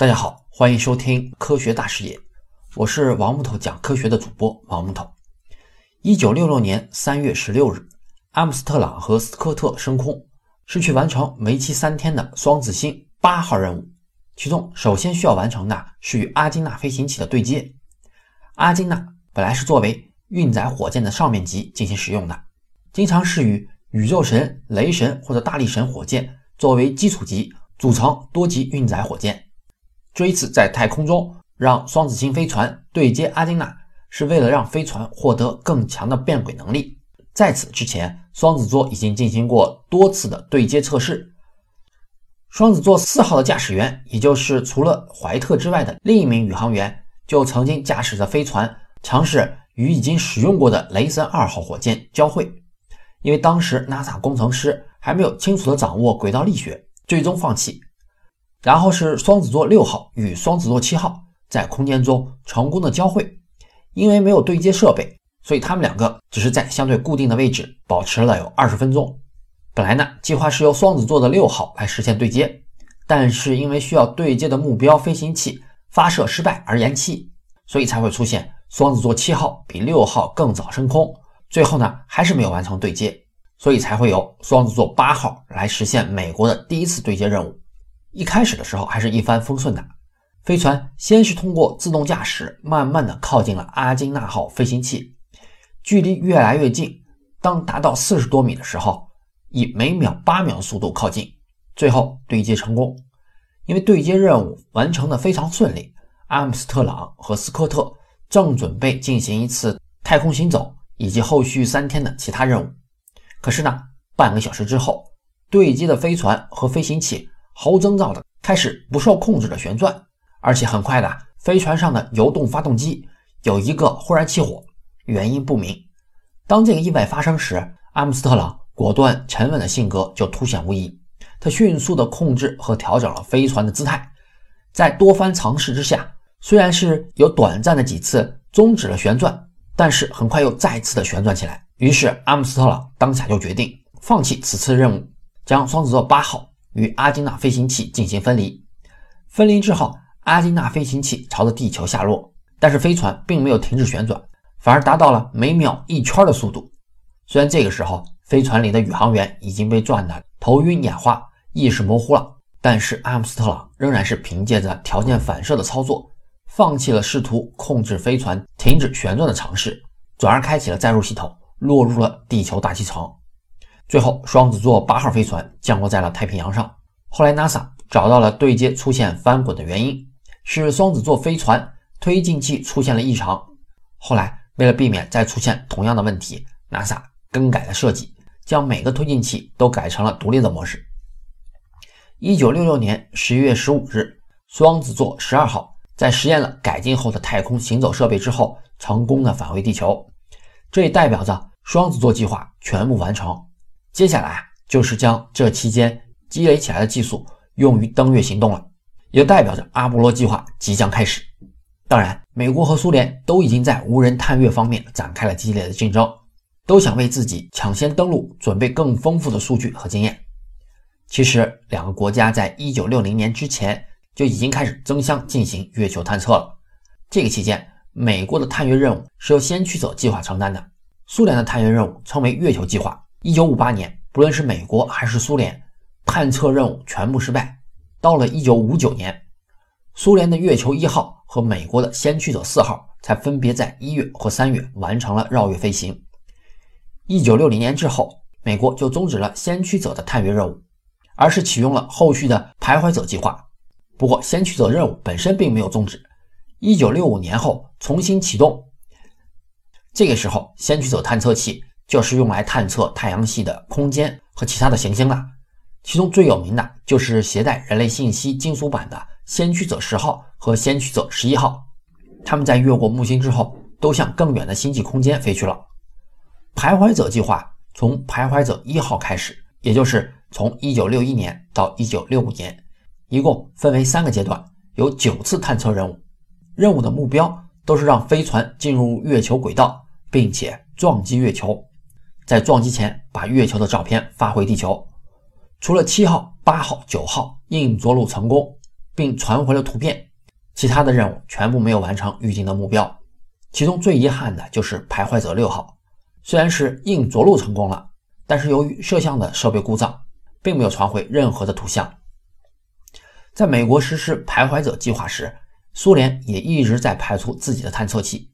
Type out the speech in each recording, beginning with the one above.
大家好，欢迎收听科学大视野，我是王木头讲科学的主播王木头。一九六六年三月十六日，阿姆斯特朗和斯科特升空，是去完成为期三天的双子星八号任务。其中，首先需要完成的是与阿金纳飞行器的对接。阿金纳本来是作为运载火箭的上面级进行使用的，经常是与宇宙神、雷神或者大力神火箭作为基础级组成多级运载火箭。这一次在太空中让双子星飞船对接阿金纳，是为了让飞船获得更强的变轨能力。在此之前，双子座已经进行过多次的对接测试。双子座四号的驾驶员，也就是除了怀特之外的另一名宇航员，就曾经驾驶着飞船尝试与已经使用过的雷神二号火箭交汇，因为当时 NASA 工程师还没有清楚地掌握轨道力学，最终放弃。然后是双子座六号与双子座七号在空间中成功的交汇，因为没有对接设备，所以他们两个只是在相对固定的位置保持了有二十分钟。本来呢，计划是由双子座的六号来实现对接，但是因为需要对接的目标飞行器发射失败而延期，所以才会出现双子座七号比六号更早升空，最后呢还是没有完成对接，所以才会由双子座八号来实现美国的第一次对接任务。一开始的时候还是一帆风顺的，飞船先是通过自动驾驶慢慢的靠近了阿金纳号飞行器，距离越来越近，当达到四十多米的时候。以每秒八秒的速度靠近，最后对接成功。因为对接任务完成的非常顺利，阿姆斯特朗和斯科特正准备进行一次太空行走以及后续三天的其他任务。可是呢，半个小时之后，对接的飞船和飞行器毫无征兆的开始不受控制的旋转，而且很快的，飞船上的油动发动机有一个忽然起火，原因不明。当这个意外发生时，阿姆斯特朗。果断沉稳的性格就凸显无疑。他迅速地控制和调整了飞船的姿态，在多番尝试之下，虽然是有短暂的几次终止了旋转，但是很快又再次的旋转起来。于是阿姆斯特朗当下就决定放弃此次任务，将双子座八号与阿金纳飞行器进行分离。分离之后，阿金纳飞行器朝着地球下落，但是飞船并没有停止旋转，反而达到了每秒一圈的速度。虽然这个时候，飞船里的宇航员已经被转得头晕眼花、意识模糊了，但是阿姆斯特朗仍然是凭借着条件反射的操作，放弃了试图控制飞船停止旋转的尝试，转而开启了载入系统，落入了地球大气层。最后，双子座八号飞船降落在了太平洋上。后来，NASA 找到了对接出现翻滚的原因，是双子座飞船推进器出现了异常。后来，为了避免再出现同样的问题，NASA 更改了设计。将每个推进器都改成了独立的模式。一九六六年十一月十五日，双子座十二号在实验了改进后的太空行走设备之后，成功的返回地球。这也代表着双子座计划全部完成。接下来就是将这期间积累起来的技术用于登月行动了，也代表着阿波罗计划即将开始。当然，美国和苏联都已经在无人探月方面展开了激烈的竞争。都想为自己抢先登陆准备更丰富的数据和经验。其实，两个国家在一九六零年之前就已经开始争相进行月球探测了。这个期间，美国的探月任务是由先驱者计划承担的，苏联的探月任务称为月球计划。一九五八年，不论是美国还是苏联，探测任务全部失败。到了一九五九年，苏联的月球一号和美国的先驱者四号才分别在一月和三月完成了绕月飞行。一九六零年之后，美国就终止了先驱者的探月任务，而是启用了后续的徘徊者计划。不过，先驱者任务本身并没有终止。一九六五年后重新启动，这个时候先驱者探测器就是用来探测太阳系的空间和其他的行星的。其中最有名的就是携带人类信息金属板的先驱者十号和先驱者十一号。他们在越过木星之后，都向更远的星际空间飞去了。徘徊者计划从徘徊者一号开始，也就是从1961年到1965年，一共分为三个阶段，有九次探测任务。任务的目标都是让飞船进入月球轨道，并且撞击月球，在撞击前把月球的照片发回地球。除了七号、八号、九号硬着陆成功，并传回了图片。其他的任务全部没有完成预定的目标。其中最遗憾的就是徘徊者六号，虽然是硬着陆成功了，但是由于摄像的设备故障，并没有传回任何的图像。在美国实施徘徊者计划时，苏联也一直在派出自己的探测器，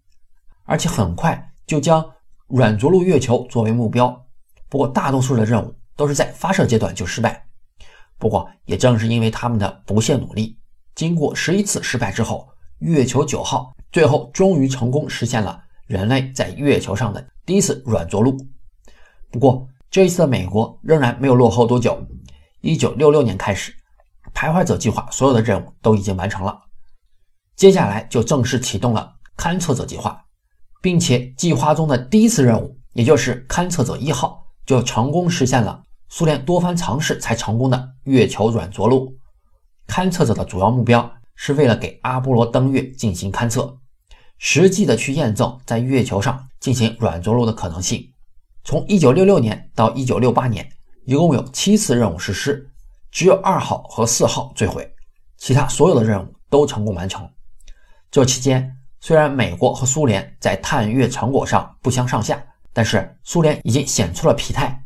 而且很快就将软着陆月球作为目标。不过，大多数的任务都是在发射阶段就失败。不过，也正是因为他们的不懈努力，经过十一次失败之后，月球九号。最后终于成功实现了人类在月球上的第一次软着陆。不过这一次的美国仍然没有落后多久。一九六六年开始，徘徊者计划所有的任务都已经完成了，接下来就正式启动了勘测者计划，并且计划中的第一次任务，也就是勘测者一号，就成功实现了苏联多番尝试才成功的月球软着陆。勘测者的主要目标是为了给阿波罗登月进行勘测。实际的去验证在月球上进行软着陆的可能性。从1966年到1968年，一共有七次任务实施，只有二号和四号坠毁，其他所有的任务都成功完成。这期间，虽然美国和苏联在探月成果上不相上下，但是苏联已经显出了疲态。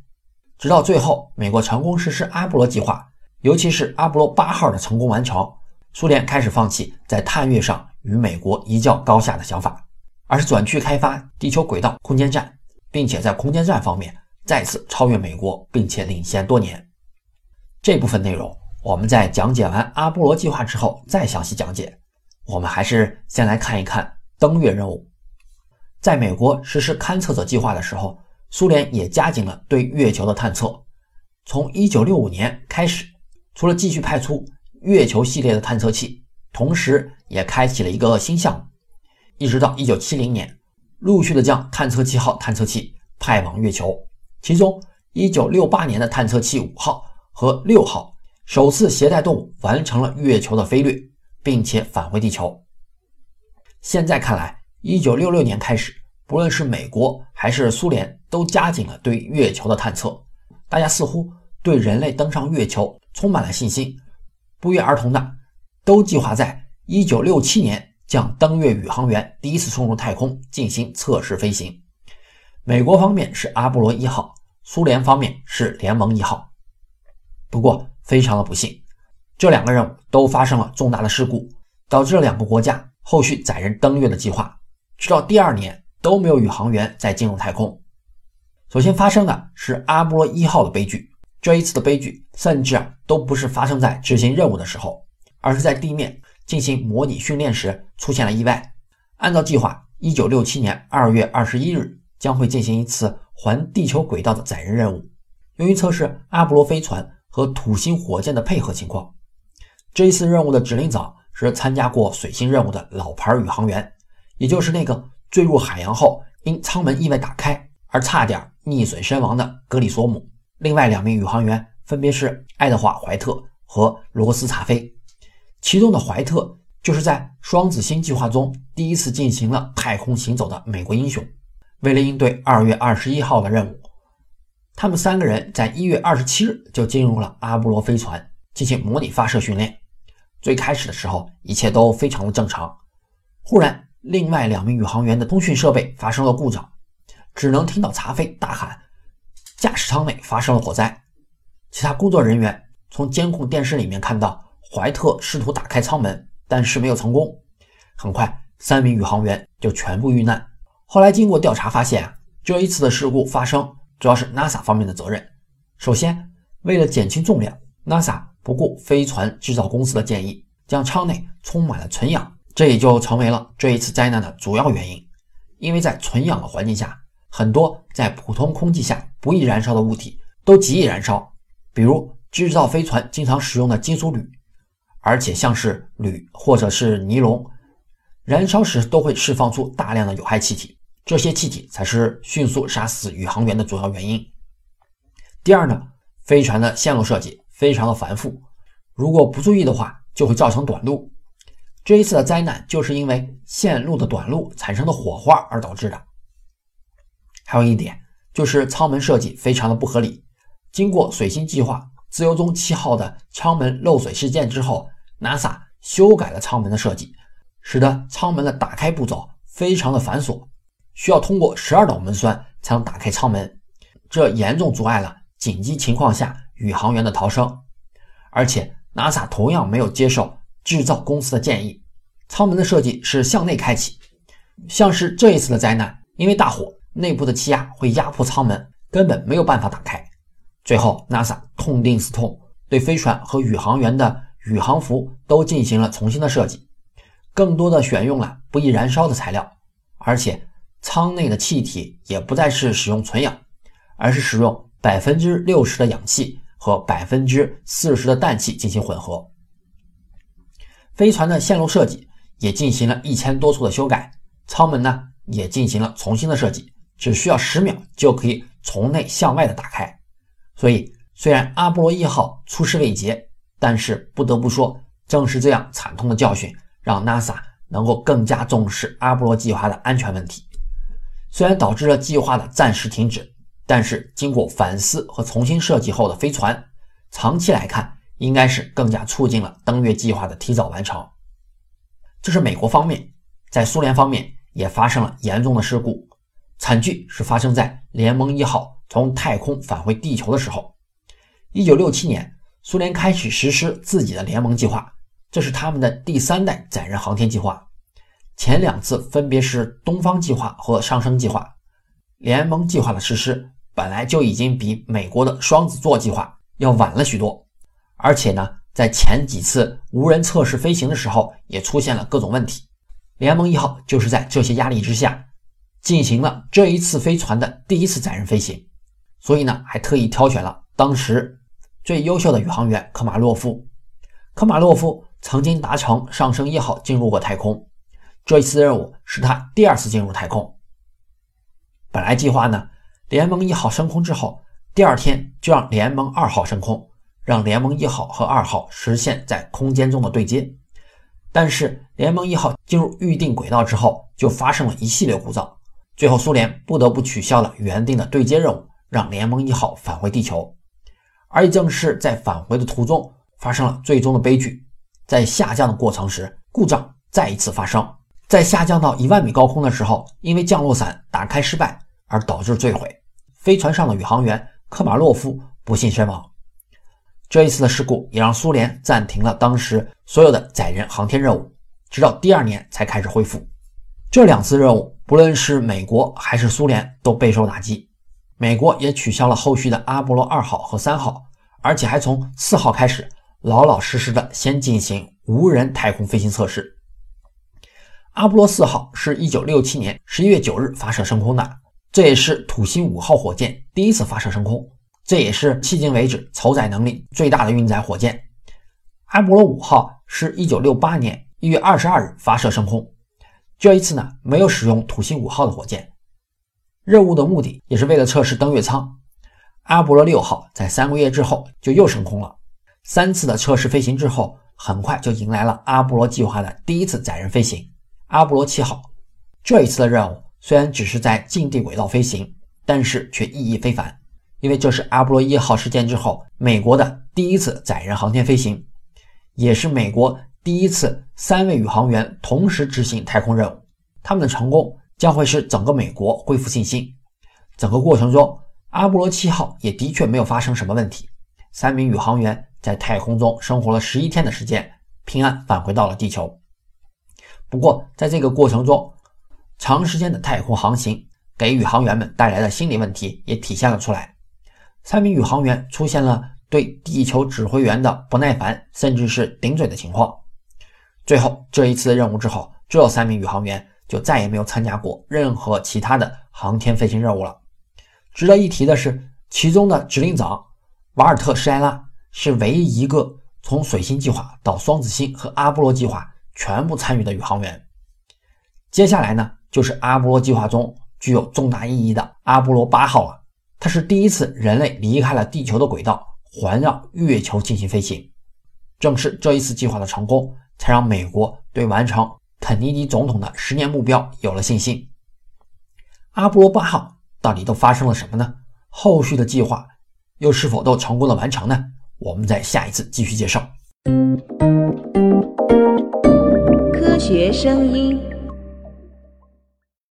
直到最后，美国成功实施阿波罗计划，尤其是阿波罗八号的成功完成，苏联开始放弃在探月上。与美国一较高下的想法，而是转去开发地球轨道空间站，并且在空间站方面再次超越美国，并且领先多年。这部分内容我们在讲解完阿波罗计划之后再详细讲解。我们还是先来看一看登月任务。在美国实施勘测者计划的时候，苏联也加紧了对月球的探测。从1965年开始，除了继续派出月球系列的探测器。同时，也开启了一个新项目，一直到一九七零年，陆续的将探测器号探测器派往月球。其中，一九六八年的探测器五号和六号首次携带动物完成了月球的飞掠，并且返回地球。现在看来，一九六六年开始，不论是美国还是苏联，都加紧了对月球的探测。大家似乎对人类登上月球充满了信心，不约而同的。都计划在1967年将登月宇航员第一次送入太空进行测试飞行。美国方面是阿波罗一号，苏联方面是联盟一号。不过非常的不幸，这两个任务都发生了重大的事故，导致了两个国家后续载人登月的计划，直到第二年都没有宇航员再进入太空。首先发生的是阿波罗一号的悲剧，这一次的悲剧甚至啊都不是发生在执行任务的时候。而是在地面进行模拟训练时出现了意外。按照计划，一九六七年二月二十一日将会进行一次环地球轨道的载人任务，用于测试阿波罗飞船和土星火箭的配合情况。这一次任务的指令长是参加过水星任务的老牌宇航员，也就是那个坠入海洋后因舱门意外打开而差点溺水身亡的格里索姆。另外两名宇航员分别是爱德华·怀特和罗斯查菲。其中的怀特就是在双子星计划中第一次进行了太空行走的美国英雄。为了应对二月二十一号的任务，他们三个人在一月二十七日就进入了阿波罗飞船进行模拟发射训练。最开始的时候，一切都非常的正常。忽然，另外两名宇航员的通讯设备发生了故障，只能听到查菲大喊：“驾驶舱内发生了火灾。”其他工作人员从监控电视里面看到。怀特试图打开舱门，但是没有成功。很快，三名宇航员就全部遇难。后来经过调查发现，这一次的事故发生主要是 NASA 方面的责任。首先，为了减轻重量，NASA 不顾飞船制造公司的建议，将舱内充满了纯氧，这也就成为了这一次灾难的主要原因。因为在纯氧的环境下，很多在普通空气下不易燃烧的物体都极易燃烧，比如制造飞船经常使用的金属铝。而且像是铝或者是尼龙，燃烧时都会释放出大量的有害气体，这些气体才是迅速杀死宇航员的主要原因。第二呢，飞船的线路设计非常的繁复，如果不注意的话，就会造成短路。这一次的灾难就是因为线路的短路产生的火花而导致的。还有一点就是舱门设计非常的不合理，经过水星计划。自由中七号的舱门漏水事件之后，NASA 修改了舱门的设计，使得舱门的打开步骤非常的繁琐，需要通过十二道门栓才能打开舱门，这严重阻碍了紧急情况下宇航员的逃生。而且，NASA 同样没有接受制造公司的建议，舱门的设计是向内开启，像是这一次的灾难，因为大火，内部的气压会压迫舱门，根本没有办法打开。最后，NASA 痛定思痛，对飞船和宇航员的宇航服都进行了重新的设计，更多的选用了不易燃烧的材料，而且舱内的气体也不再是使用纯氧，而是使用百分之六十的氧气。和百分之四十的氮气进行混合，飞船的线路设计也进行了一千多处的修改，舱门呢也进行了重新的设计，只需要十秒就可以从内向外的打开。所以，虽然阿波罗一号出师未捷，但是不得不说，正是这样惨痛的教训，让 NASA 能够更加重视阿波罗计划的安全问题。虽然导致了计划的暂时停止。但是经过反思和重新设计后的飞船，长期来看应该是更加促进了登月计划的提早完成。这是美国方面，在苏联方面也发生了严重的事故，惨剧是发生在联盟一号从太空返回地球的时候。一九六七年，苏联开始实施自己的联盟计划，这是他们的第三代载人航天计划，前两次分别是东方计划和上升计划。联盟计划的实施。本来就已经比美国的双子座计划要晚了许多，而且呢，在前几次无人测试飞行的时候，也出现了各种问题。联盟一号就是在这些压力之下，进行了这一次飞船的第一次载人飞行，所以呢，还特意挑选了当时最优秀的宇航员科马洛夫。科马洛夫曾经搭乘上升一号进入过太空，这一次任务是他第二次进入太空。本来计划呢。联盟一号升空之后，第二天就让联盟二号升空，让联盟一号和二号实现在空间中的对接。但是联盟一号进入预定轨道之后，就发生了一系列故障，最后苏联不得不取消了原定的对接任务，让联盟一号返回地球。而也正是在返回的途中，发生了最终的悲剧，在下降的过程时，故障再一次发生，在下降到一万米高空的时候，因为降落伞打开失败而导致坠毁。飞船上的宇航员科马洛夫不幸身亡。这一次的事故也让苏联暂停了当时所有的载人航天任务，直到第二年才开始恢复。这两次任务，不论是美国还是苏联都备受打击。美国也取消了后续的阿波罗二号和三号，而且还从四号开始老老实实的先进行无人太空飞行测试。阿波罗四号是一九六七年十一月九日发射升空的。这也是土星五号火箭第一次发射升空，这也是迄今为止承载能力最大的运载火箭。阿波罗五号是一九六八年一月二十二日发射升空，这一次呢没有使用土星五号的火箭。任务的目的也是为了测试登月舱。阿波罗六号在三个月之后就又升空了。三次的测试飞行之后，很快就迎来了阿波罗计划的第一次载人飞行——阿波罗七号。这一次的任务。虽然只是在近地轨道飞行，但是却意义非凡，因为这是阿波罗一号事件之后美国的第一次载人航天飞行，也是美国第一次三位宇航员同时执行太空任务。他们的成功将会使整个美国恢复信心。整个过程中，阿波罗七号也的确没有发生什么问题。三名宇航员在太空中生活了十一天的时间，平安返回到了地球。不过，在这个过程中，长时间的太空航行给宇航员们带来的心理问题也体现了出来。三名宇航员出现了对地球指挥员的不耐烦，甚至是顶嘴的情况。最后，这一次的任务之后，这三名宇航员就再也没有参加过任何其他的航天飞行任务了。值得一提的是，其中的指令长瓦尔特·施埃拉是唯一一个从水星计划到双子星和阿波罗计划全部参与的宇航员。接下来呢？就是阿波罗计划中具有重大意义的阿波罗八号了。它是第一次人类离开了地球的轨道，环绕月球进行飞行。正是这一次计划的成功，才让美国对完成肯尼迪总统的十年目标有了信心。阿波罗八号到底都发生了什么呢？后续的计划又是否都成功的完成呢？我们在下一次继续介绍。科学声音。